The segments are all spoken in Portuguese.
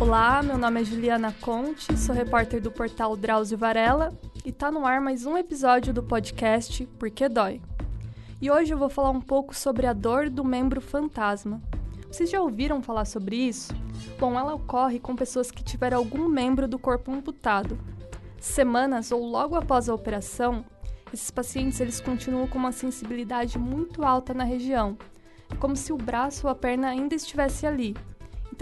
Olá, meu nome é Juliana Conte, sou repórter do portal Drauzio Varela e tá no ar mais um episódio do podcast Porque Dói. E hoje eu vou falar um pouco sobre a dor do membro fantasma. Vocês já ouviram falar sobre isso? Bom, ela ocorre com pessoas que tiveram algum membro do corpo amputado. Semanas ou logo após a operação, esses pacientes eles continuam com uma sensibilidade muito alta na região. É como se o braço ou a perna ainda estivesse ali,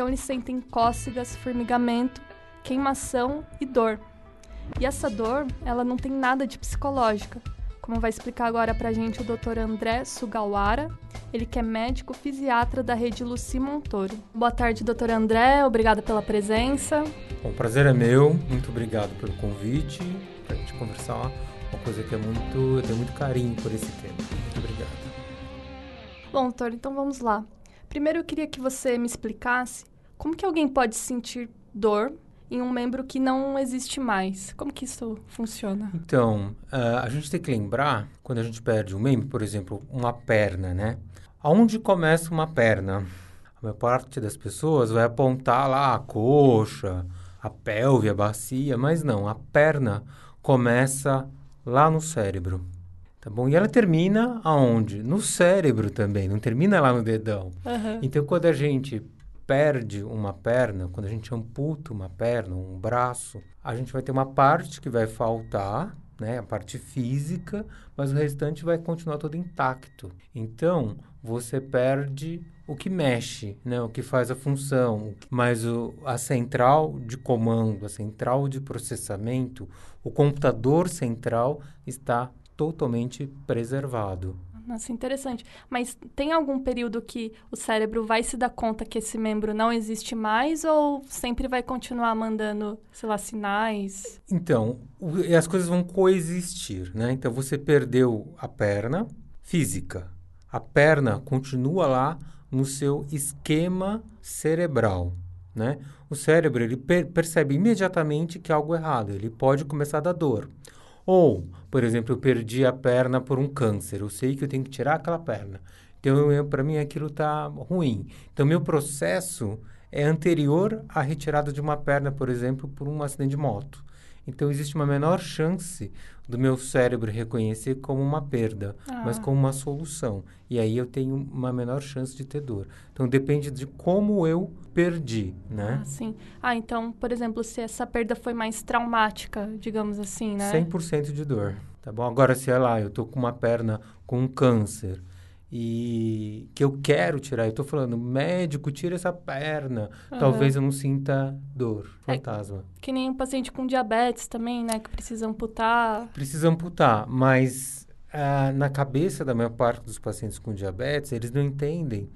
então eles sentem cócegas, formigamento, queimação e dor. E essa dor, ela não tem nada de psicológica, como vai explicar agora pra gente o Dr. André Sugawara, ele que é médico fisiatra da rede Luci Montoro. Boa tarde, Dr. André, obrigada pela presença. Bom, o prazer é meu, muito obrigado pelo convite, pra gente conversar uma coisa que é muito, eu tenho muito carinho por esse tema. Muito obrigado. Bom, doutor, então vamos lá. Primeiro eu queria que você me explicasse como que alguém pode sentir dor em um membro que não existe mais. Como que isso funciona? Então, uh, a gente tem que lembrar, quando a gente perde um membro, por exemplo, uma perna, né? Aonde começa uma perna? A maior parte das pessoas vai apontar lá a coxa, a pelve, a bacia, mas não, a perna começa lá no cérebro. Tá bom? E ela termina aonde? No cérebro também, não termina lá no dedão. Uhum. Então, quando a gente perde uma perna, quando a gente amputa uma perna, um braço, a gente vai ter uma parte que vai faltar, né? A parte física, mas o restante vai continuar todo intacto. Então, você perde o que mexe, né? O que faz a função, mas o, a central de comando, a central de processamento, o computador central está totalmente preservado. Nossa, interessante. Mas tem algum período que o cérebro vai se dar conta que esse membro não existe mais ou sempre vai continuar mandando, sei lá, sinais? Então, as coisas vão coexistir, né? Então, você perdeu a perna física. A perna continua lá no seu esquema cerebral, né? O cérebro, ele per percebe imediatamente que há algo errado. Ele pode começar a dar dor. Ou, por exemplo, eu perdi a perna por um câncer, eu sei que eu tenho que tirar aquela perna. Então, para mim, aquilo está ruim. Então, meu processo é anterior à retirada de uma perna, por exemplo, por um acidente de moto. Então, existe uma menor chance do meu cérebro reconhecer como uma perda, ah. mas como uma solução. E aí eu tenho uma menor chance de ter dor. Então, depende de como eu perdi, né? Ah, sim. Ah, então, por exemplo, se essa perda foi mais traumática, digamos assim, né? 100% de dor, tá bom? Agora, se é lá, eu tô com uma perna com um câncer, e que eu quero tirar. Eu estou falando, médico, tira essa perna. Uhum. Talvez eu não sinta dor, é fantasma. É, que nem um paciente com diabetes também, né? Que precisa amputar. Precisa amputar, mas ah, na cabeça da maior parte dos pacientes com diabetes, eles não entendem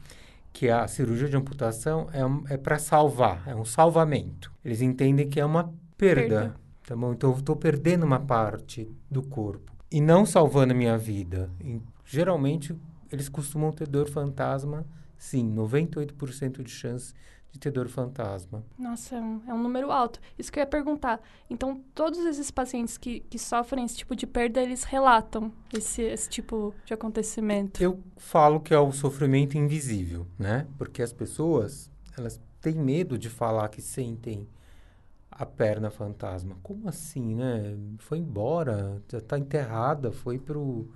que a cirurgia de amputação é, um, é para salvar, é um salvamento. Eles entendem que é uma perda, perda. tá bom? Então eu estou perdendo uma parte do corpo e não salvando a minha vida. E, geralmente eles costumam ter dor fantasma, sim, 98% de chance de ter dor fantasma. Nossa, é um, é um, número alto. Isso que eu ia perguntar. Então, todos esses pacientes que, que sofrem esse tipo de perda, eles relatam esse, esse tipo de acontecimento? Eu falo que é o sofrimento invisível, né? Porque as pessoas, elas têm medo de falar que sentem a perna fantasma. Como assim, né? Foi embora, já está enterrada, foi pro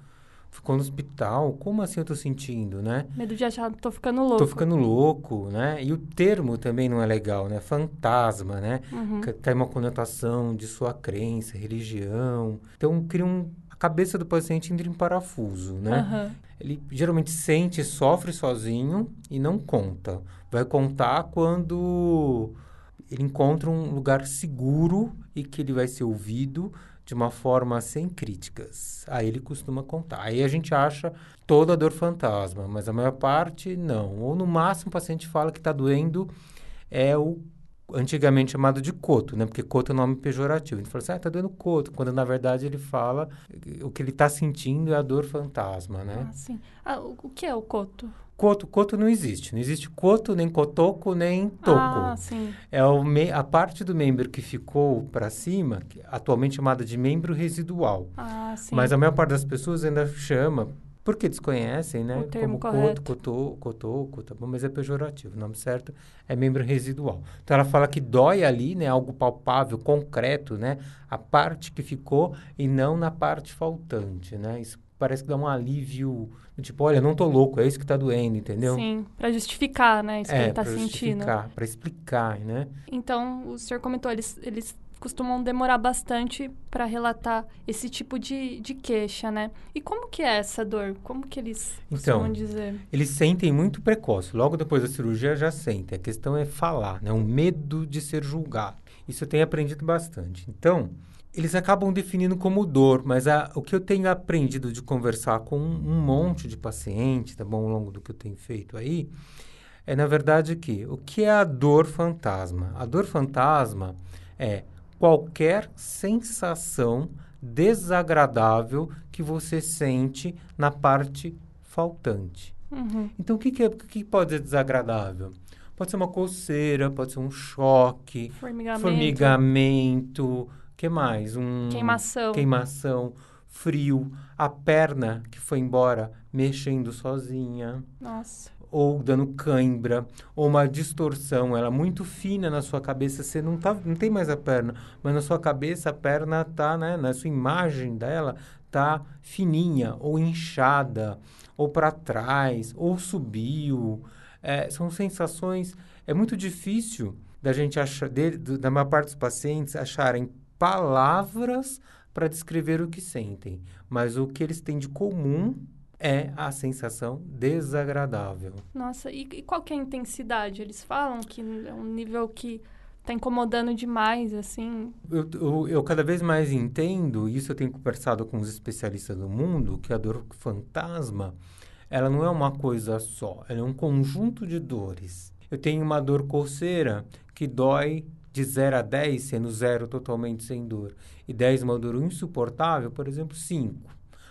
ficou no hospital, como assim eu tô sentindo, né? Medo de achar, tô ficando louco. Tô ficando louco, né? E o termo também não é legal, né? Fantasma, né? Uhum. Tem uma conotação de sua crença, religião. Então, cria um... A cabeça do paciente entra em parafuso, né? Uhum. Ele geralmente sente, sofre sozinho e não conta. Vai contar quando ele encontra um lugar seguro e que ele vai ser ouvido de uma forma sem críticas. Aí ele costuma contar. Aí a gente acha toda dor fantasma, mas a maior parte não. Ou no máximo o paciente fala que está doendo é o antigamente chamado de coto, né? Porque coto é nome pejorativo. Ele fala assim, ah, tá doendo coto, quando na verdade ele fala o que ele está sentindo é a dor fantasma, né? Ah, sim. Ah, o que é o coto? Coto, coto não existe. Não existe coto, nem cotoco, nem toco. Ah, sim. É o me, a parte do membro que ficou para cima, atualmente chamada de membro residual. Ah, sim. Mas a maior parte das pessoas ainda chama, porque desconhecem, né? O termo como correto. coto, cotoco, tá bom? Mas é pejorativo. O nome certo é membro residual. Então, ela fala que dói ali, né? Algo palpável, concreto, né? A parte que ficou e não na parte faltante, né? Isso parece que dá um alívio, tipo, olha, não tô louco, é isso que tá doendo, entendeu? Sim, para justificar, né? Isso é, que ele tá pra sentindo. justificar, para explicar, né? Então, o senhor comentou, eles, eles costumam demorar bastante para relatar esse tipo de, de queixa, né? E como que é essa dor? Como que eles Então, costumam dizer? Eles sentem muito precoce. Logo depois da cirurgia já sentem. A questão é falar, né? O medo de ser julgado. Isso eu tenho aprendido bastante. Então, eles acabam definindo como dor, mas a, o que eu tenho aprendido de conversar com um, um monte de pacientes, tá bom, ao longo do que eu tenho feito aí, é na verdade que o que é a dor fantasma? A dor fantasma é qualquer sensação desagradável que você sente na parte faltante. Uhum. Então, o que, que, é, que pode ser desagradável? Pode ser uma coceira, pode ser um choque, Formigamento, formigamento, que mais? Um queimação. queimação, frio, a perna que foi embora mexendo sozinha, Nossa. Ou dando cãibra, ou uma distorção, ela muito fina na sua cabeça, você não tá, não tem mais a perna, mas na sua cabeça a perna tá, né, na sua imagem dela tá fininha ou inchada, ou para trás, ou subiu. É, são sensações. É muito difícil da gente achar, de, da maior parte dos pacientes, acharem palavras para descrever o que sentem. Mas o que eles têm de comum é a sensação desagradável. Nossa, e, e qual que é a intensidade? Eles falam que é um nível que tá incomodando demais, assim. Eu, eu, eu cada vez mais entendo, e isso eu tenho conversado com os especialistas do mundo, que a dor fantasma, ela não é uma coisa só, ela é um conjunto de dores. Eu tenho uma dor coceira que dói de 0 a 10, sendo 0 totalmente sem dor, e 10 uma dor insuportável, por exemplo, 5.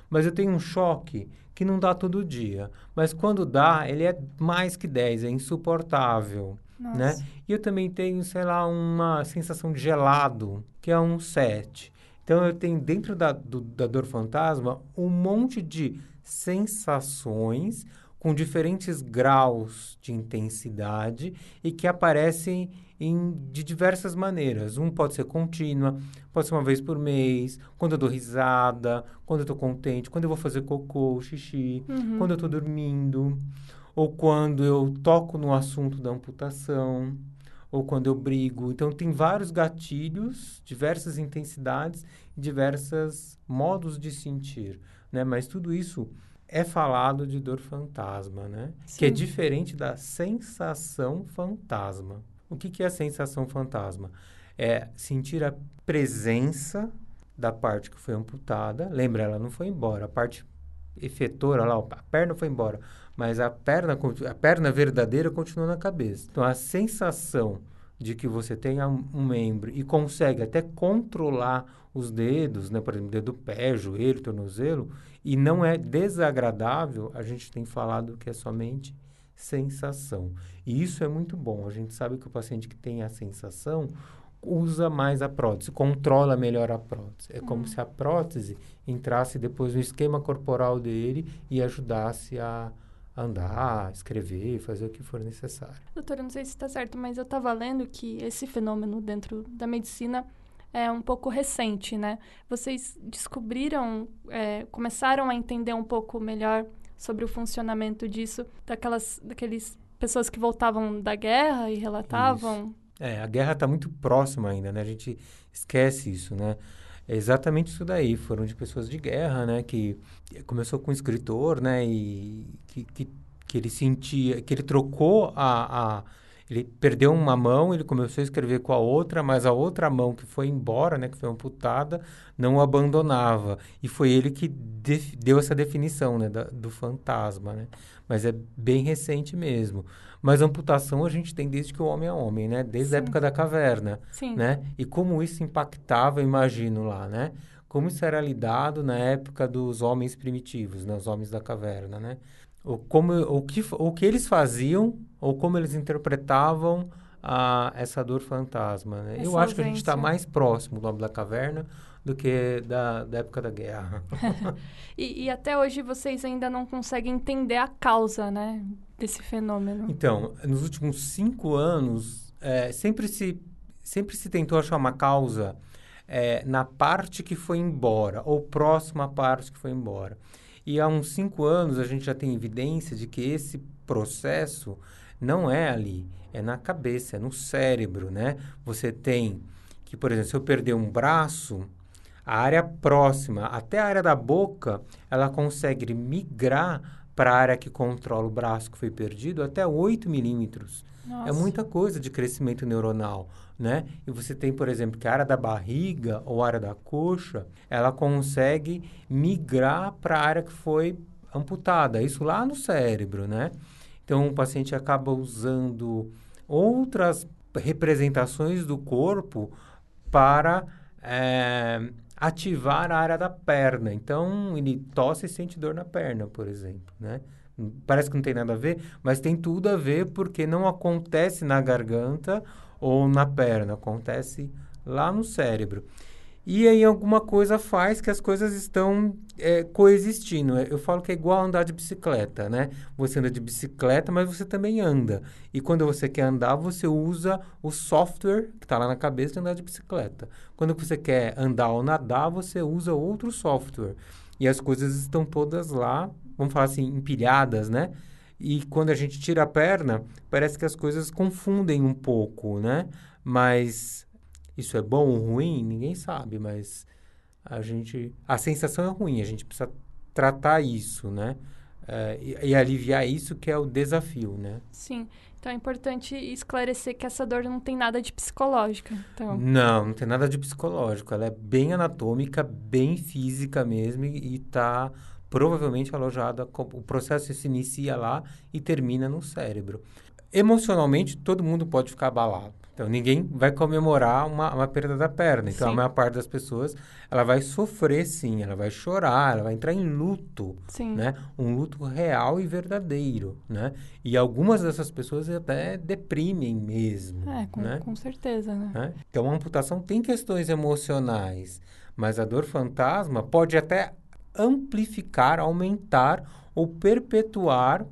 Mas eu tenho um choque que não dá todo dia, mas quando dá, ele é mais que 10, é insuportável Nossa. né? E eu também tenho, sei lá, uma sensação de gelado, que é um 7. Então, eu tenho dentro da, do, da dor fantasma um monte de sensações com diferentes graus de intensidade e que aparecem em, de diversas maneiras. Um pode ser contínua, pode ser uma vez por mês, quando eu dou risada, quando eu estou contente, quando eu vou fazer cocô, xixi, Uhum. quando eu estou dormindo, ou quando eu toco no assunto da amputação, ou quando eu brigo. Então, tem vários gatilhos, diversas intensidades, diversos modos de sentir, né? Mas tudo isso é falado de dor fantasma, né? Que é Sim. diferente da sensação fantasma. O que, que é a sensação fantasma? É sentir a presença da parte que foi amputada. Lembra, ela não foi embora. A parte efetora lá, a perna foi embora. Mas a perna, a perna verdadeira continua na cabeça. Então, a sensação de que você tenha um membro e consegue até controlar os dedos, né? Por exemplo, dedo do pé, joelho, tornozelo, e não é desagradável, a gente tem falado que é somente sensação. E isso é muito bom. A gente sabe que o paciente que tem a sensação usa mais a prótese, controla melhor a prótese. É como se a prótese entrasse depois no esquema corporal dele e ajudasse a andar, escrever, fazer o que for necessário. Doutora, não sei se está certo, mas eu estava lendo que esse fenômeno dentro da medicina é um pouco recente, né? Vocês descobriram, é, começaram a entender um pouco melhor sobre o funcionamento disso, daquelas daqueles pessoas que voltavam da guerra e relatavam. É, a guerra está muito próxima ainda, né? A gente esquece isso, né? É exatamente isso daí. Foram de pessoas de guerra, né? Que começou com um escritor, né? E que, que, que ele sentia, que ele trocou a, a... Ele perdeu uma mão, ele começou a escrever com a outra, mas a outra mão que foi embora, né? Que foi amputada, não o abandonava. E foi ele que deu essa definição, né? Da, do fantasma, né? Mas é bem recente mesmo. Mas amputação a gente tem desde que o homem é homem, né? Desde a Sim. época da caverna, Sim. né? E como isso impactava, imagino lá, né? Como isso era lidado na época dos homens primitivos, né? Os homens da caverna, né? O, como, o, que, o que eles faziam ou como eles interpretavam a, essa dor fantasma, né? Essa eu acho que a gente está ausência. mais próximo do homem da caverna do que da, da época da guerra. e, e, até hoje vocês ainda não conseguem entender a causa, né, desse fenômeno. Então, nos últimos cinco anos, é, sempre, se, sempre se tentou achar uma causa é, na parte que foi embora, ou próxima à parte que foi embora. E há uns cinco anos a gente já tem evidência de que esse processo não é ali, é na cabeça, é no cérebro, né? Você tem que, por exemplo, se eu perder um braço, a área próxima até a área da boca, ela consegue migrar para a área que controla o braço que foi perdido até 8 milímetros. É muita coisa de crescimento neuronal, né? E você tem, por exemplo, que a área da barriga ou a área da coxa, ela consegue migrar para a área que foi amputada, isso lá no cérebro, né? Então, o paciente acaba usando outras representações do corpo para é, ativar a área da perna. Então, ele tosse e sente dor na perna, por exemplo, né? Parece que não tem nada a ver, mas tem tudo a ver porque não acontece na garganta ou na perna, acontece lá no cérebro. E aí alguma coisa faz que as coisas estão é, coexistindo. Eu falo que é igual andar de bicicleta, né? Você anda de bicicleta, mas você também anda. E quando você quer andar, você usa o software que está lá na cabeça de andar de bicicleta. Quando você quer andar ou nadar, você usa outro software. E as coisas estão todas lá, vamos falar assim, empilhadas, né? E quando a gente tira a perna, parece que as coisas confundem um pouco, né? Mas isso é bom ou ruim? Ninguém sabe, mas a gente... A sensação é ruim, a gente precisa tratar isso, né? É, e, e, aliviar isso que é o desafio, né? Sim. Então é importante esclarecer que essa dor não tem nada de psicológica. Então. Não, não tem nada de psicológico. Ela é bem anatômica, bem física mesmo e está provavelmente alojada. O processo se inicia lá e termina no cérebro. Emocionalmente, todo mundo pode ficar abalado. Então, ninguém vai comemorar uma, uma perda da perna. Então, sim. a maior parte das pessoas, ela vai sofrer, sim. Ela vai chorar, ela vai entrar em luto, sim. né? Um luto real e verdadeiro, né? E algumas dessas pessoas até deprimem mesmo, É, com, né? com certeza, né? né? Então, a amputação tem questões emocionais, mas a dor fantasma pode até amplificar, aumentar ou perpetuar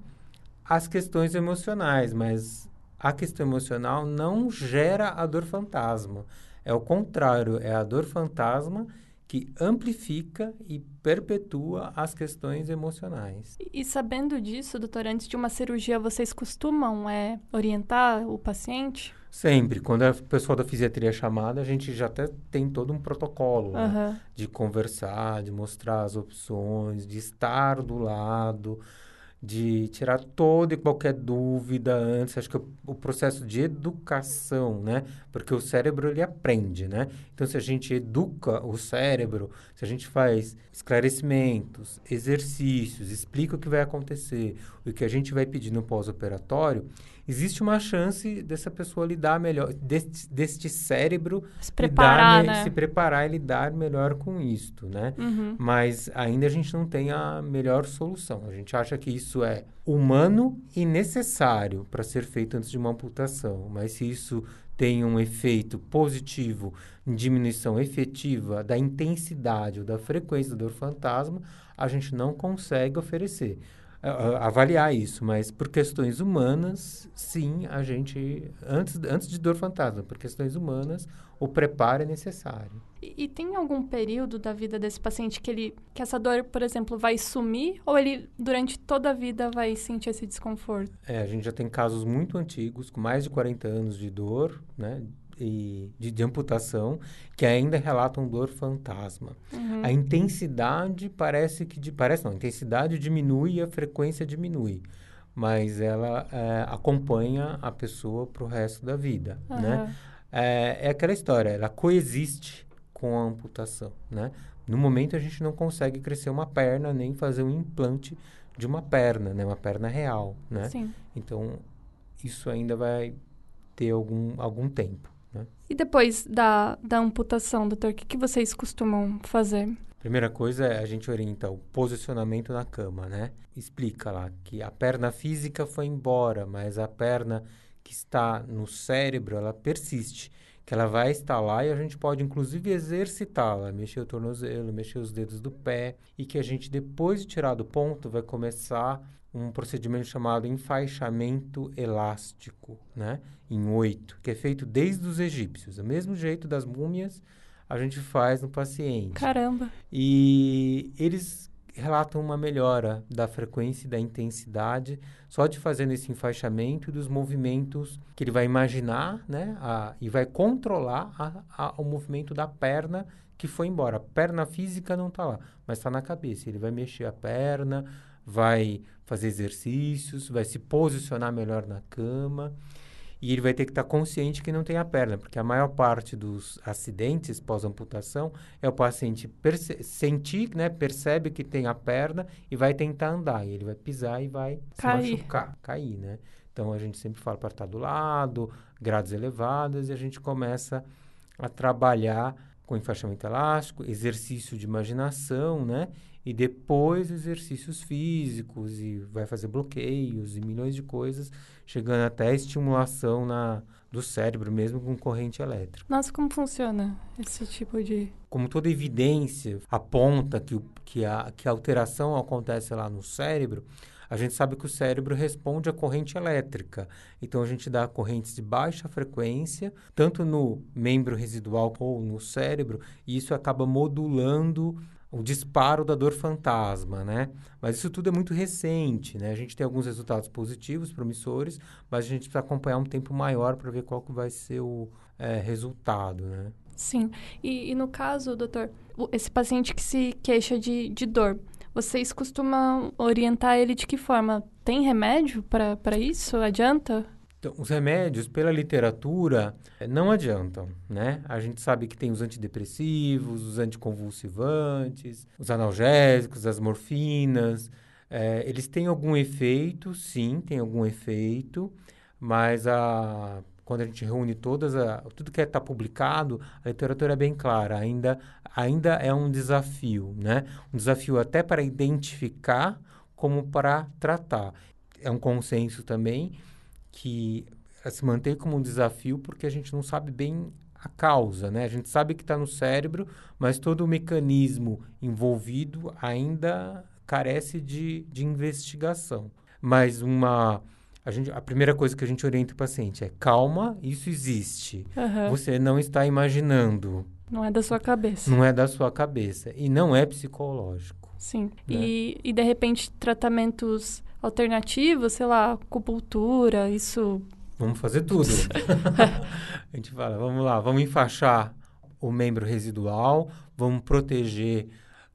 as questões emocionais, mas a questão emocional não gera a dor fantasma. É o contrário, é a dor fantasma que amplifica e perpetua as questões emocionais. E, e sabendo disso, doutor, antes de uma cirurgia, vocês costumam é, orientar o paciente? Sempre. Quando a pessoa da fisiatria é chamada, a gente já até tem todo um protocolo uhum. né? de conversar, de mostrar as opções, de estar do lado de tirar toda e qualquer dúvida antes. Acho que o, o, processo de educação, né? Porque o cérebro, ele aprende, né? Então, se a gente educa o cérebro, se a gente faz esclarecimentos, exercícios, explica o que vai acontecer, o que a gente vai pedir no pós-operatório, existe uma chance dessa pessoa lidar melhor, deste, deste cérebro se preparar, lidar, né? se preparar e lidar melhor com isto, né? Uhum. Mas ainda a gente não tem a melhor solução. A gente acha que isso é humano e necessário para ser feito antes de uma amputação. Mas se isso tem um efeito positivo em diminuição efetiva da intensidade ou da frequência da dor fantasma, a gente não consegue oferecer avaliar isso, mas por questões humanas, sim, a gente, antes, antes de dor fantasma, por questões humanas, o preparo é necessário. E, e, tem algum período da vida desse paciente que ele, que essa dor, por exemplo, vai sumir ou ele durante toda a vida vai sentir esse desconforto? É, a gente já tem casos muito antigos, com mais de 40 anos de dor, né, e de, de, amputação que ainda relatam dor fantasma. Uhum. A intensidade parece que... Parece não, a intensidade diminui e a frequência diminui. Mas ela é, acompanha a pessoa para o resto da vida, uhum. né? É, é aquela história, ela coexiste com a amputação, né? No momento a gente não consegue crescer uma perna nem fazer um implante de uma perna, né? Uma perna real, né? Sim. Então, isso ainda vai ter algum, algum tempo. Né? E depois da, da amputação, doutor, o que, que vocês costumam fazer? Primeira coisa é a gente orienta o posicionamento na cama, né? Explica lá que a perna física foi embora, mas a perna que está no cérebro, ela persiste. que ela vai estar lá e a gente pode inclusive exercitá-la, mexer o tornozelo, mexer os dedos do pé e que a gente depois de tirar do ponto vai começar um procedimento chamado enfaixamento elástico, né? Em oito, que é feito desde os egípcios, do mesmo jeito das múmias a gente faz no paciente. Caramba! E eles relatam uma melhora da frequência e da intensidade só de fazendo esse enfaixamento e dos movimentos que ele vai imaginar, né? A, e vai controlar a, a, o movimento da perna que foi embora. A perna física não está lá, mas está na cabeça. Ele vai mexer a perna, vai fazer exercícios, vai se posicionar melhor na cama e ele vai ter que estar consciente que não tem a perna, porque a maior parte dos acidentes pós-amputação é o paciente sentir, né, percebe que tem a perna e vai tentar andar, e ele vai pisar e vai cair. se machucar, cair, né? Então a gente sempre fala para estar do lado, grados elevados, e a gente começa a trabalhar com enfaixamento elástico, exercício de imaginação, né? E depois exercícios físicos e vai fazer bloqueios e milhões de coisas, chegando até a estimulação na, do cérebro mesmo com corrente elétrica. Nossa, como funciona esse tipo de... Como toda evidência aponta que, que, a, que a alteração acontece lá no cérebro, a gente sabe que o cérebro responde à corrente elétrica. Então a gente dá correntes de baixa frequência, tanto no membro residual ou no cérebro, e isso acaba modulando o disparo da dor fantasma, né? Mas isso tudo é muito recente, né? A gente tem alguns resultados positivos, promissores, mas a gente precisa acompanhar um tempo maior para ver qual que vai ser o é, resultado, né? Sim. E, e, no caso, doutor, esse paciente que se queixa de, de dor, vocês costumam orientar ele de que forma? Tem remédio para isso? Adianta? Então, os remédios, pela literatura, eh, não adiantam, né? A gente sabe que tem os antidepressivos, os anticonvulsivantes, os analgésicos, as morfinas. É, eles têm algum efeito, sim, tem algum efeito, mas a, quando a gente reúne todas, a, tudo que está publicado, a literatura é bem clara, ainda ainda é um desafio, né? Um desafio até para identificar como para tratar. É um consenso também que se mantém como um desafio porque a gente não sabe bem a causa, né? A gente sabe que está no cérebro, mas todo o mecanismo envolvido ainda carece de, de investigação. Mas uma a, gente, a primeira coisa que a gente orienta o paciente é calma, isso existe. Uhum. Você não está imaginando. Não é da sua cabeça. Não é da sua cabeça. E não é psicológico. Sim. Né? E, e, de repente, tratamentos alternativos, sei lá, acupuntura, isso. Vamos fazer tudo. a gente fala, vamos lá, vamos enfaixar o membro residual, vamos proteger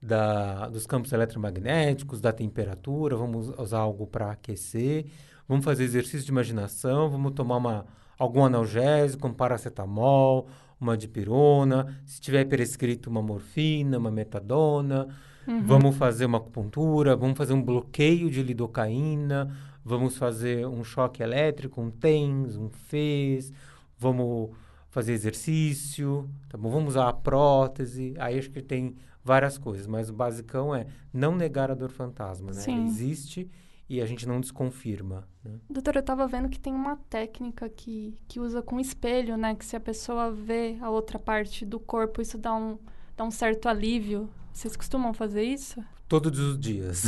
da, dos campos eletromagnéticos, da temperatura, vamos usar algo para aquecer, vamos fazer exercício de imaginação, vamos tomar uma, algum analgésico, um paracetamol, uma dipirona, se tiver prescrito uma morfina, uma metadona, uhum. vamos fazer uma acupuntura, vamos fazer um bloqueio de lidocaína, vamos fazer um choque elétrico, um TENS, um FES, vamos fazer exercício, tá bom? Vamos usar a prótese, aí acho que tem várias coisas, mas o basicão é não negar a dor fantasma, né? Ela existe e a gente não desconfirma. Né? Doutora, eu estava vendo que tem uma técnica que, que usa com espelho, né? Que se a pessoa vê a outra parte do corpo, isso dá um, dá um certo alívio. Vocês costumam fazer isso? Todos os dias.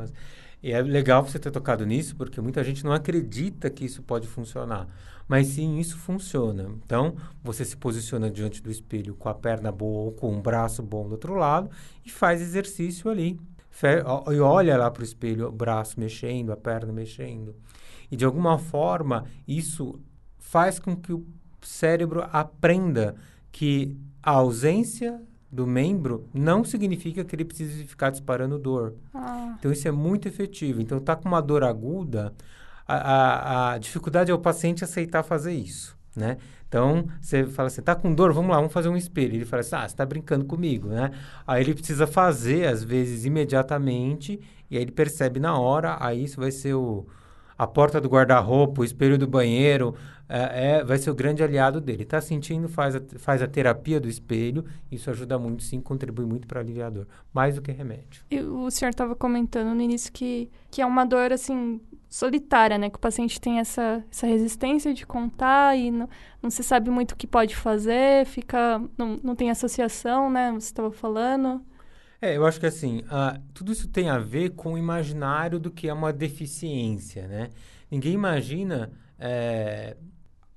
e é legal você ter tocado nisso, porque muita gente não acredita que isso pode funcionar. Mas sim, isso funciona. Então, você se posiciona diante do espelho com a perna boa ou com o braço bom do outro lado e faz exercício ali e olha lá para o espelho, o braço mexendo, a perna mexendo. E de alguma forma, isso faz com que o cérebro aprenda que a ausência do membro não significa que ele precise ficar disparando dor. Ah. Então, isso é muito efetivo. Então, tá com uma dor aguda, a, a, a dificuldade é o paciente aceitar fazer isso, né? Então, você fala assim, tá com dor? Vamos lá, vamos fazer um espelho. Ele fala assim, ah, você tá brincando comigo, né? Aí ele precisa fazer, às vezes, imediatamente, e aí ele percebe na hora, aí isso vai ser o, a porta do guarda-roupa, o espelho do banheiro, é, é, vai ser o grande aliado dele. Tá sentindo, faz a, faz a terapia do espelho, isso ajuda muito, sim, contribui muito para aliviar a dor, mais do que remédio. E o senhor estava comentando no início que, que é uma dor, assim, solitária, né? Que o paciente tem essa, essa resistência de contar e não, não se sabe muito o que pode fazer, fica. não, não tem associação, né? Você estava falando. É, eu acho que assim, tudo isso tem a ver com o imaginário do que é uma deficiência, né? Ninguém imagina. É,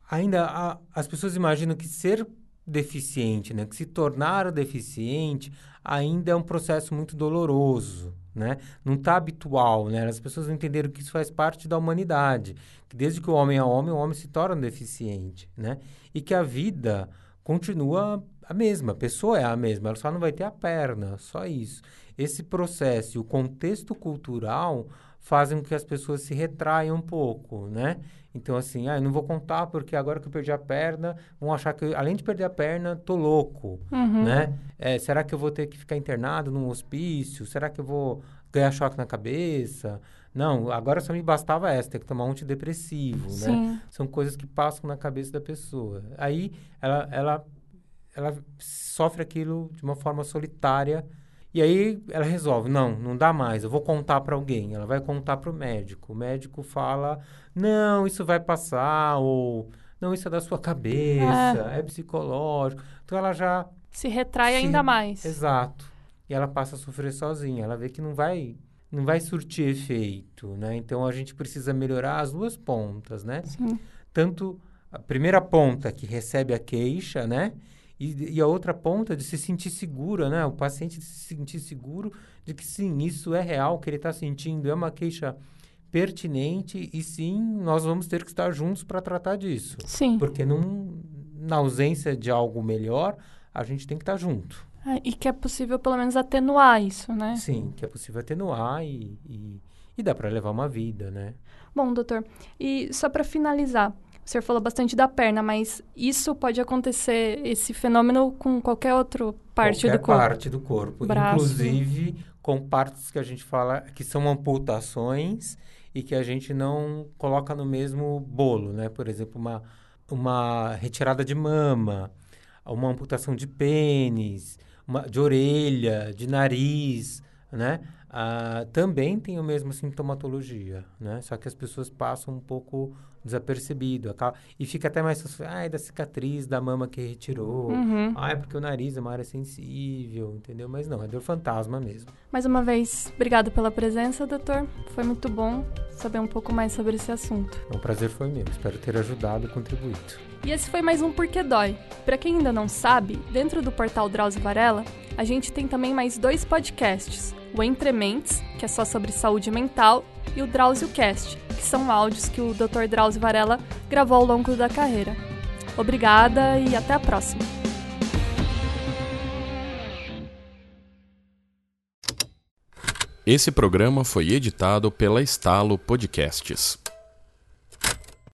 ainda a, as pessoas imaginam que ser deficiente, né? Que se tornar deficiente ainda é um processo muito doloroso, né? Não está habitual, né? As pessoas não entenderam que isso faz parte da humanidade, que desde que o homem é homem, o homem se torna deficiente, né? E que a vida continua a mesma, a pessoa é a mesma, ela só não vai ter a perna, só isso. Esse processo e o contexto cultural fazem com que as pessoas se retraiam um pouco, né? Então, assim, ah, eu não vou contar porque agora que eu perdi a perna, vão achar que, eu, além de perder a perna, tô louco, uhum. né? É, será que eu vou ter que ficar internado num hospício? Será que eu vou ganhar choque na cabeça? Não, agora só me bastava essa, ter que tomar um antidepressivo, né? Sim. né? São coisas que passam na cabeça da pessoa. Aí, ela, ela, ela sofre aquilo de uma forma solitária, e aí ela resolve, não, não dá mais, eu vou contar para alguém. Ela vai contar para o médico. O médico fala, não, isso vai passar, ou não, isso é da sua cabeça, é, é psicológico. Então ela já se retrai se... ainda mais. Exato. E ela passa a sofrer sozinha. Ela vê que não vai não vai surtir efeito, né? Então a gente precisa melhorar as duas pontas, né? Sim. Tanto a primeira ponta que recebe a queixa, né? E, e, a outra ponta de se sentir segura, né? O paciente se sentir seguro de que sim, isso é real, que ele está sentindo, é uma queixa pertinente e sim, nós vamos ter que estar juntos para tratar disso. Sim. Porque num, na ausência de algo melhor, a gente tem que estar junto. É, e que é possível pelo menos atenuar isso, né? Sim, que é possível atenuar e, e, e dá para levar uma vida, né? Bom, doutor, e só para finalizar, o senhor falou bastante da perna, mas isso pode acontecer, esse fenômeno, com qualquer outra parte qualquer do corpo? Qualquer parte do corpo. Braço. Inclusive com partes que a gente fala que são amputações e que a gente não coloca no mesmo bolo, né? Por exemplo, uma, uma retirada de mama, uma amputação de pênis, uma, de orelha, de nariz, né? Ah, também tem a mesma sintomatologia, né? Só que as pessoas passam um pouco desapercebido. E fica até mais ah, é da cicatriz da mama que retirou. Uhum. Ah, é porque o nariz é uma área sensível, entendeu? Mas não, é dor fantasma mesmo. Mais uma vez, obrigado pela presença, doutor. Foi muito bom saber um pouco mais sobre esse assunto. O prazer foi meu. Espero ter ajudado e contribuído. E esse foi mais um Porquê Dói. Para quem ainda não sabe, dentro do portal Drauzio Varela, a gente tem também mais dois podcasts. O Entre Mentes, que é só sobre saúde mental, e o Drauzio Cast, que são áudios que o Dr. Drauzio Varela gravou ao longo da carreira. Obrigada e até a próxima. Esse programa foi editado pela Estalo Podcasts.